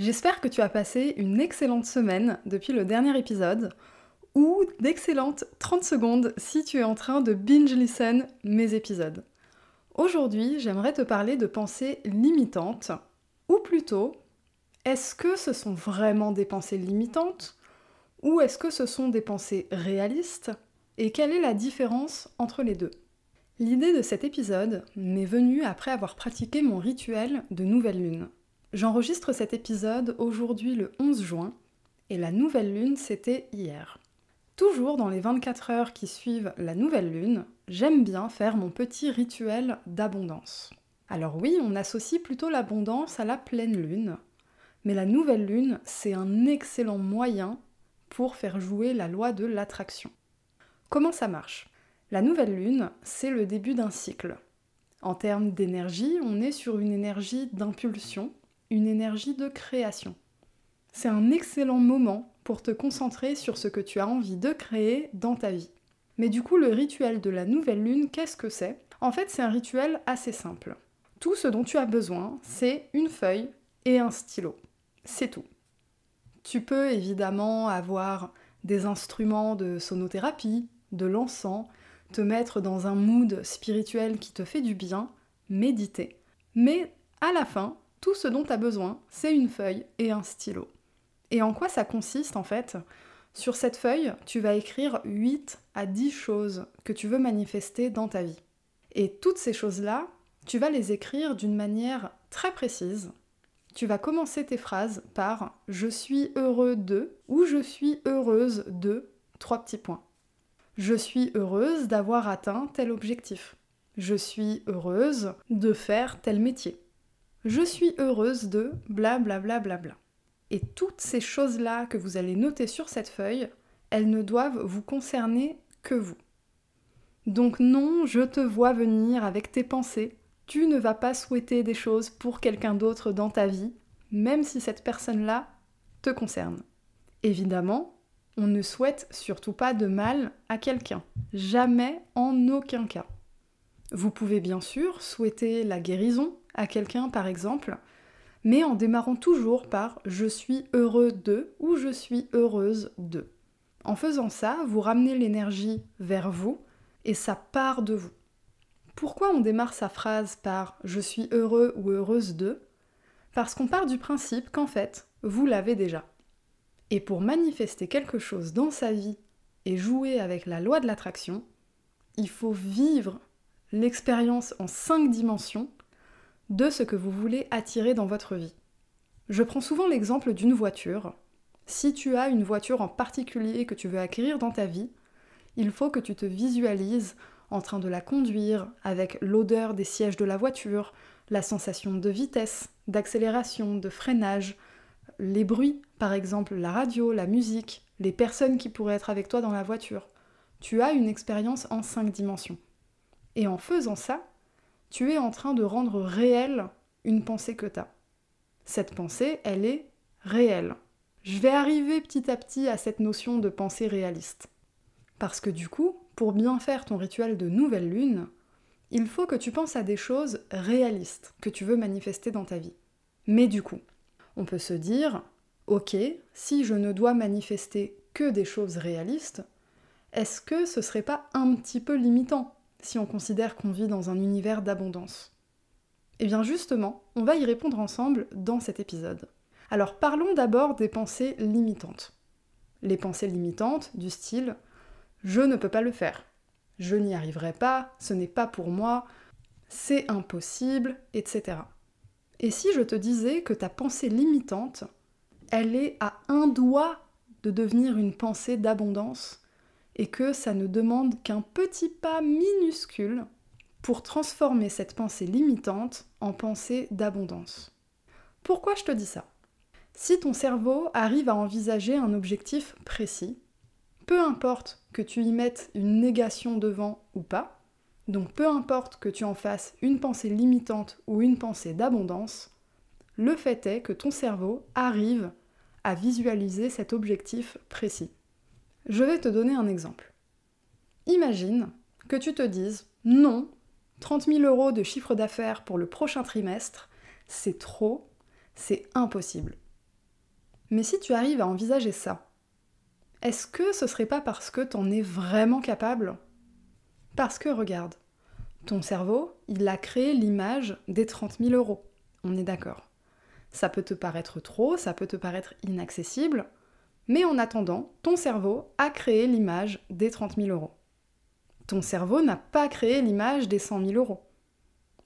J'espère que tu as passé une excellente semaine depuis le dernier épisode, ou d'excellentes 30 secondes si tu es en train de binge listen mes épisodes. Aujourd'hui, j'aimerais te parler de pensées limitantes, ou plutôt, est-ce que ce sont vraiment des pensées limitantes, ou est-ce que ce sont des pensées réalistes, et quelle est la différence entre les deux? L'idée de cet épisode m'est venue après avoir pratiqué mon rituel de nouvelle lune. J'enregistre cet épisode aujourd'hui le 11 juin et la nouvelle lune c'était hier. Toujours dans les 24 heures qui suivent la nouvelle lune, j'aime bien faire mon petit rituel d'abondance. Alors oui, on associe plutôt l'abondance à la pleine lune, mais la nouvelle lune, c'est un excellent moyen pour faire jouer la loi de l'attraction. Comment ça marche? La nouvelle lune, c'est le début d'un cycle. En termes d'énergie, on est sur une énergie d'impulsion une énergie de création. C'est un excellent moment pour te concentrer sur ce que tu as envie de créer dans ta vie. Mais du coup, le rituel de la nouvelle lune, qu'est-ce que c'est? En fait, c'est un rituel assez simple. Tout ce dont tu as besoin, c'est une feuille et un stylo. C'est tout. Tu peux évidemment avoir des instruments de sonothérapie, de l'encens, te mettre dans un mood spirituel qui te fait du bien, méditer. Mais à la fin, tout ce dont tu as besoin, c'est une feuille et un stylo. Et en quoi ça consiste en fait? Sur cette feuille, tu vas écrire 8 à 10 choses que tu veux manifester dans ta vie. Et toutes ces choses-là, tu vas les écrire d'une manière très précise. Tu vas commencer tes phrases par je suis heureux de ou je suis heureuse de trois petits points. Je suis heureuse d'avoir atteint tel objectif. Je suis heureuse de faire tel métier je suis heureuse de bla bla bla bla bla. Et toutes ces choses-là que vous allez noter sur cette feuille, elles ne doivent vous concerner que vous. Donc non, je te vois venir avec tes pensées. Tu ne vas pas souhaiter des choses pour quelqu'un d'autre dans ta vie, même si cette personne-là te concerne. Évidemment, on ne souhaite surtout pas de mal à quelqu'un. Jamais en aucun cas. Vous pouvez bien sûr souhaiter la guérison à quelqu'un par exemple, mais en démarrant toujours par je suis heureux de ou je suis heureuse de. En faisant ça, vous ramenez l'énergie vers vous et ça part de vous. Pourquoi on démarre sa phrase par je suis heureux ou heureuse de? Parce qu'on part du principe qu'en fait, vous l'avez déjà. Et pour manifester quelque chose dans sa vie et jouer avec la loi de l'attraction, il faut vivre l'expérience en cinq dimensions de ce que vous voulez attirer dans votre vie. Je prends souvent l'exemple d'une voiture. Si tu as une voiture en particulier que tu veux acquérir dans ta vie, il faut que tu te visualises en train de la conduire avec l'odeur des sièges de la voiture, la sensation de vitesse, d'accélération, de freinage, les bruits, par exemple la radio, la musique, les personnes qui pourraient être avec toi dans la voiture. Tu as une expérience en cinq dimensions. Et en faisant ça, tu es en train de rendre réelle une pensée que tu as. Cette pensée, elle est réelle. Je vais arriver petit à petit à cette notion de pensée réaliste. Parce que du coup, pour bien faire ton rituel de nouvelle lune, il faut que tu penses à des choses réalistes que tu veux manifester dans ta vie. Mais du coup, on peut se dire, ok, si je ne dois manifester que des choses réalistes, est-ce que ce serait pas un petit peu limitant? Si on considère qu'on vit dans un univers d'abondance Eh bien justement, on va y répondre ensemble dans cet épisode. Alors parlons d'abord des pensées limitantes. Les pensées limitantes du style ⁇ je ne peux pas le faire ⁇ je n'y arriverai pas, ce n'est pas pour moi, c'est impossible, etc. Et si je te disais que ta pensée limitante, elle est à un doigt de devenir une pensée d'abondance et que ça ne demande qu'un petit pas minuscule pour transformer cette pensée limitante en pensée d'abondance. Pourquoi je te dis ça? Si ton cerveau arrive à envisager un objectif précis, peu importe que tu y mettes une négation devant ou pas, donc peu importe que tu en fasses une pensée limitante ou une pensée d'abondance, le fait est que ton cerveau arrive à visualiser cet objectif précis. Je vais te donner un exemple. Imagine que tu te dises non, 30 000 euros de chiffre d'affaires pour le prochain trimestre, c'est trop, c'est impossible. Mais si tu arrives à envisager ça, est-ce que ce serait pas parce que t'en es vraiment capable? Parce que regarde, ton cerveau, il a créé l'image des 30 000 euros. On est d'accord. Ça peut te paraître trop, ça peut te paraître inaccessible, mais en attendant, ton cerveau a créé l'image des 30 000 euros. Ton cerveau n'a pas créé l'image des 100 000 euros.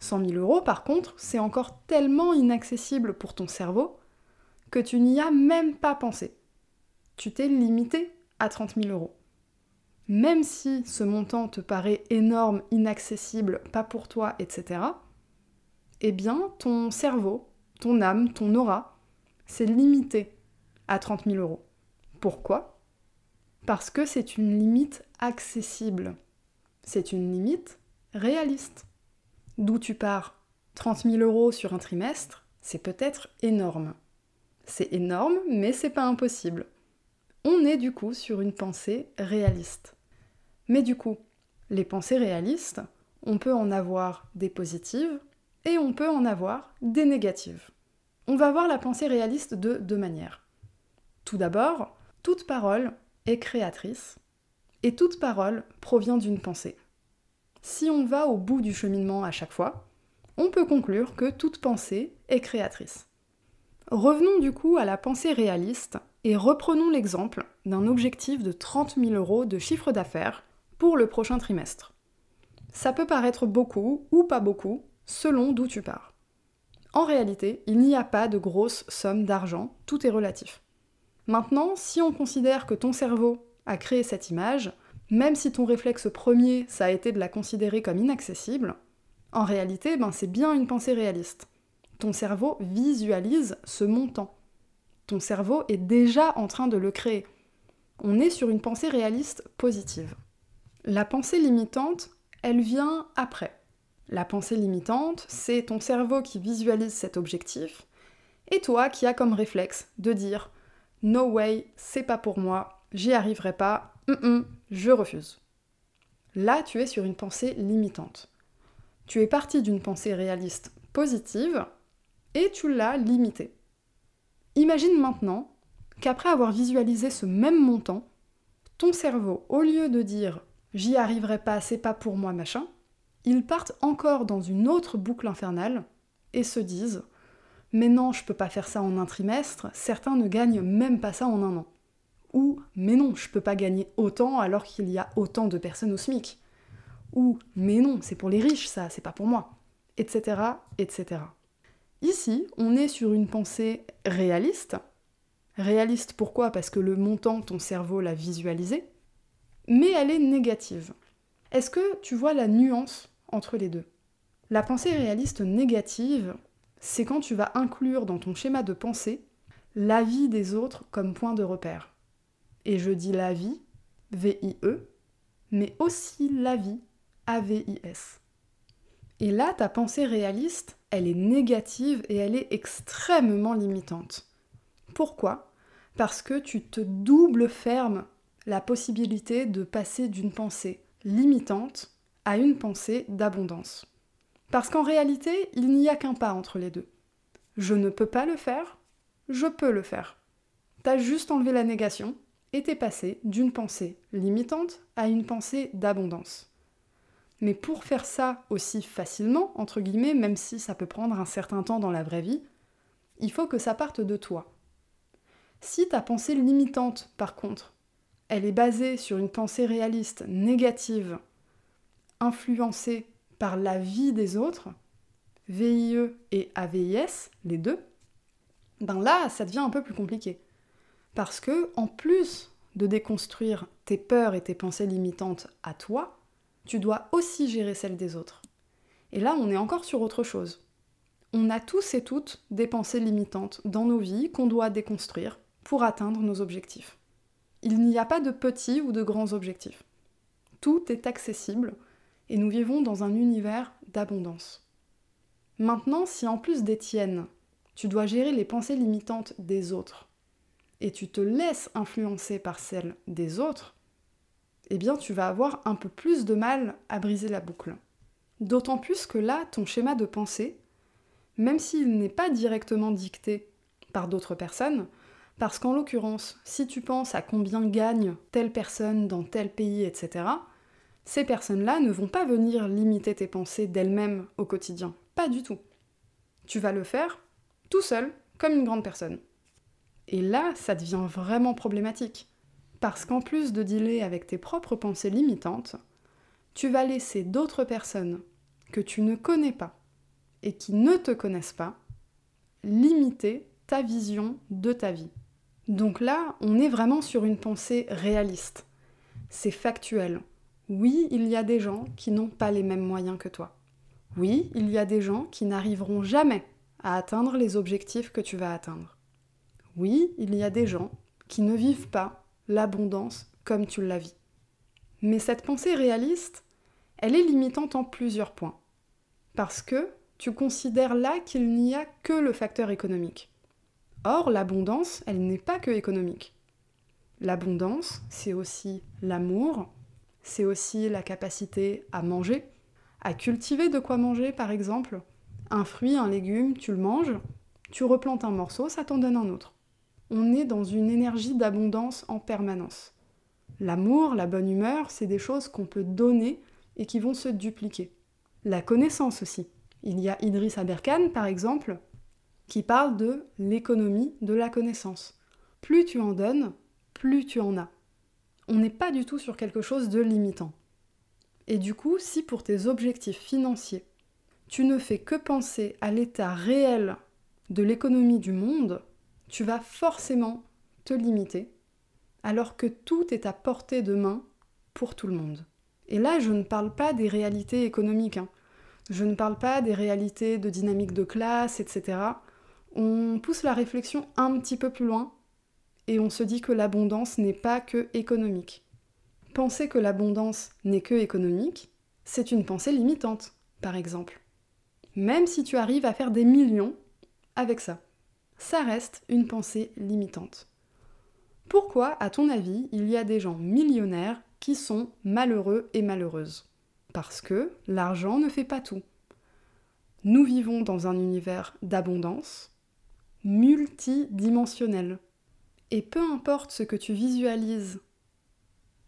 100 000 euros, par contre, c'est encore tellement inaccessible pour ton cerveau que tu n'y as même pas pensé. Tu t'es limité à 30 000 euros. Même si ce montant te paraît énorme, inaccessible, pas pour toi, etc., eh bien, ton cerveau, ton âme, ton aura, c'est limité à 30 000 euros. Pourquoi? Parce que c'est une limite accessible. C'est une limite réaliste. D'où tu pars 30 000 euros sur un trimestre, c'est peut-être énorme. C'est énorme, mais c'est pas impossible. On est du coup sur une pensée réaliste. Mais du coup, les pensées réalistes, on peut en avoir des positives et on peut en avoir des négatives. On va voir la pensée réaliste de deux manières. Tout d'abord, toute parole est créatrice et toute parole provient d'une pensée. Si on va au bout du cheminement à chaque fois, on peut conclure que toute pensée est créatrice. Revenons du coup à la pensée réaliste et reprenons l'exemple d'un objectif de 30 000 euros de chiffre d'affaires pour le prochain trimestre. Ça peut paraître beaucoup ou pas beaucoup selon d'où tu pars. En réalité, il n'y a pas de grosse somme d'argent, tout est relatif. Maintenant, si on considère que ton cerveau a créé cette image, même si ton réflexe premier, ça a été de la considérer comme inaccessible, en réalité, ben, c'est bien une pensée réaliste ton cerveau visualise ce montant. Ton cerveau est déjà en train de le créer. On est sur une pensée réaliste positive. La pensée limitante, elle vient après. La pensée limitante, c'est ton cerveau qui visualise cet objectif, et toi qui as comme réflexe de dire No way, c'est pas pour moi, j'y arriverai pas, je refuse. Là, tu es sur une pensée limitante. Tu es parti d'une pensée réaliste positive, et tu l'as limité. Imagine maintenant qu'après avoir visualisé ce même montant, ton cerveau, au lieu de dire j'y arriverai pas, c'est pas pour moi, machin, il parte encore dans une autre boucle infernale et se disent mais non, je peux pas faire ça en un trimestre, certains ne gagnent même pas ça en un an. Ou mais non, je peux pas gagner autant alors qu'il y a autant de personnes au SMIC. Ou mais non, c'est pour les riches ça, c'est pas pour moi. Etc. etc. Ici, on est sur une pensée réaliste. Réaliste pourquoi? Parce que le montant, ton cerveau l'a visualisé. Mais elle est négative. Est-ce que tu vois la nuance entre les deux? La pensée réaliste négative, c'est quand tu vas inclure dans ton schéma de pensée l'avis des autres comme point de repère. Et je dis la vie, V-I-E, mais aussi la vie, A-V-I-S. Et là, ta pensée réaliste, elle est négative et elle est extrêmement limitante. Pourquoi? Parce que tu te double fermes la possibilité de passer d'une pensée limitante à une pensée d'abondance. Parce qu'en réalité, il n'y a qu'un pas entre les deux. Je ne peux pas le faire, je peux le faire. T'as juste enlevé la négation et t'es passé d'une pensée limitante à une pensée d'abondance. Mais pour faire ça aussi facilement, entre guillemets, même si ça peut prendre un certain temps dans la vraie vie, il faut que ça parte de toi. Si ta pensée limitante, par contre, elle est basée sur une pensée réaliste négative, influencée par la vie des autres, VIE et AVIS, les deux, ben là, ça devient un peu plus compliqué. Parce que, en plus de déconstruire tes peurs et tes pensées limitantes à toi, tu dois aussi gérer celle des autres. Et là, on est encore sur autre chose. On a tous et toutes des pensées limitantes dans nos vies qu'on doit déconstruire pour atteindre nos objectifs. Il n'y a pas de petits ou de grands objectifs. Tout est accessible et nous vivons dans un univers d'abondance. Maintenant, si en plus des tiennes, tu dois gérer les pensées limitantes des autres, et tu te laisses influencer par celles des autres, eh bien tu vas avoir un peu plus de mal à briser la boucle. D'autant plus que là, ton schéma de pensée, même s'il n'est pas directement dicté par d'autres personnes, parce qu'en l'occurrence, si tu penses à combien gagne telle personne dans tel pays, etc., ces personnes-là ne vont pas venir limiter tes pensées d'elles-mêmes au quotidien. Pas du tout. Tu vas le faire tout seul, comme une grande personne. Et là, ça devient vraiment problématique. Parce qu'en plus de dealer avec tes propres pensées limitantes, tu vas laisser d'autres personnes que tu ne connais pas et qui ne te connaissent pas limiter ta vision de ta vie. Donc là, on est vraiment sur une pensée réaliste. C'est factuel. Oui, il y a des gens qui n'ont pas les mêmes moyens que toi. Oui, il y a des gens qui n'arriveront jamais à atteindre les objectifs que tu vas atteindre. Oui, il y a des gens qui ne vivent pas l'abondance comme tu la vis. Mais cette pensée réaliste, elle est limitante en plusieurs points. Parce que tu considères là qu'il n'y a que le facteur économique. Or, l'abondance, elle n'est pas que économique. L'abondance, c'est aussi l'amour, c'est aussi la capacité à manger, à cultiver de quoi manger par exemple. Un fruit, un légume, tu le manges, tu replantes un morceau, ça t'en donne un autre. On est dans une énergie d'abondance en permanence. L'amour, la bonne humeur, c'est des choses qu'on peut donner et qui vont se dupliquer. La connaissance aussi. Il y a Idriss Aberkan, par exemple, qui parle de l'économie de la connaissance. Plus tu en donnes, plus tu en as. On n'est pas du tout sur quelque chose de limitant. Et du coup, si pour tes objectifs financiers, tu ne fais que penser à l'état réel de l'économie du monde, tu vas forcément te limiter, alors que tout est à portée de main pour tout le monde. Et là, je ne parle pas des réalités économiques, hein. je ne parle pas des réalités de dynamique de classe, etc on pousse la réflexion un petit peu plus loin et on se dit que l'abondance n'est pas que économique. Penser que l'abondance n'est que économique, c'est une pensée limitante, par exemple. Même si tu arrives à faire des millions avec ça, ça reste une pensée limitante. Pourquoi, à ton avis, il y a des gens millionnaires qui sont malheureux et malheureuses? Parce que l'argent ne fait pas tout. Nous vivons dans un univers d'abondance, multidimensionnel. Et peu importe ce que tu visualises,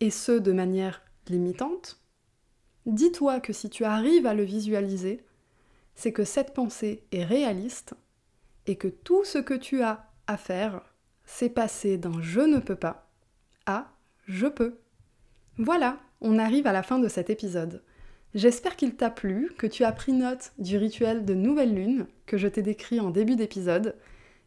et ce de manière limitante, dis-toi que si tu arrives à le visualiser, c'est que cette pensée est réaliste et que tout ce que tu as à faire, c'est passer d'un je ne peux pas à je peux. Voilà, on arrive à la fin de cet épisode. J'espère qu'il t'a plu, que tu as pris note du rituel de nouvelle lune que je t'ai décrit en début d'épisode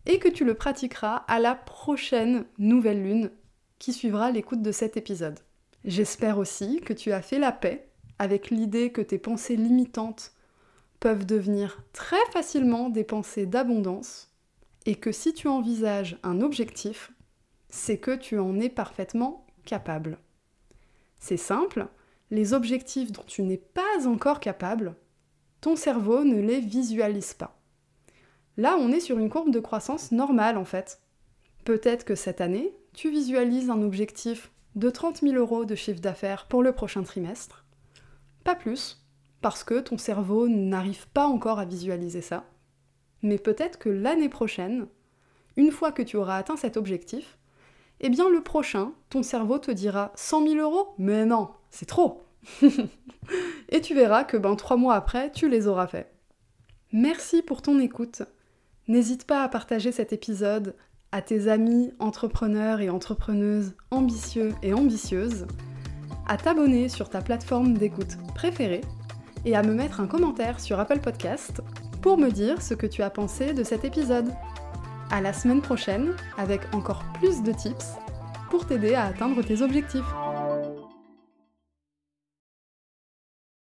et que tu le pratiqueras à la prochaine nouvelle lune qui suivra l'écoute de cet épisode. J'espère aussi que tu as fait la paix avec l'idée que tes pensées limitantes peuvent devenir très facilement des pensées d'abondance et que si tu envisages un objectif, c'est que tu en es parfaitement capable. C'est simple, les objectifs dont tu n'es pas encore capable, ton cerveau ne les visualise pas. Là, on est sur une courbe de croissance normale en fait. Peut-être que cette année, tu visualises un objectif de 30 000 euros de chiffre d'affaires pour le prochain trimestre. Pas plus, parce que ton cerveau n'arrive pas encore à visualiser ça. Mais peut-être que l'année prochaine, une fois que tu auras atteint cet objectif, eh bien le prochain, ton cerveau te dira 100 000 euros? Mais non, c'est trop Et tu verras que ben, trois mois après, tu les auras faits. Merci pour ton écoute. N'hésite pas à partager cet épisode à tes amis entrepreneurs et entrepreneuses ambitieux et ambitieuses, à t'abonner sur ta plateforme d'écoute préférée et à me mettre un commentaire sur Apple Podcast pour me dire ce que tu as pensé de cet épisode. À la semaine prochaine avec encore plus de tips pour t'aider à atteindre tes objectifs.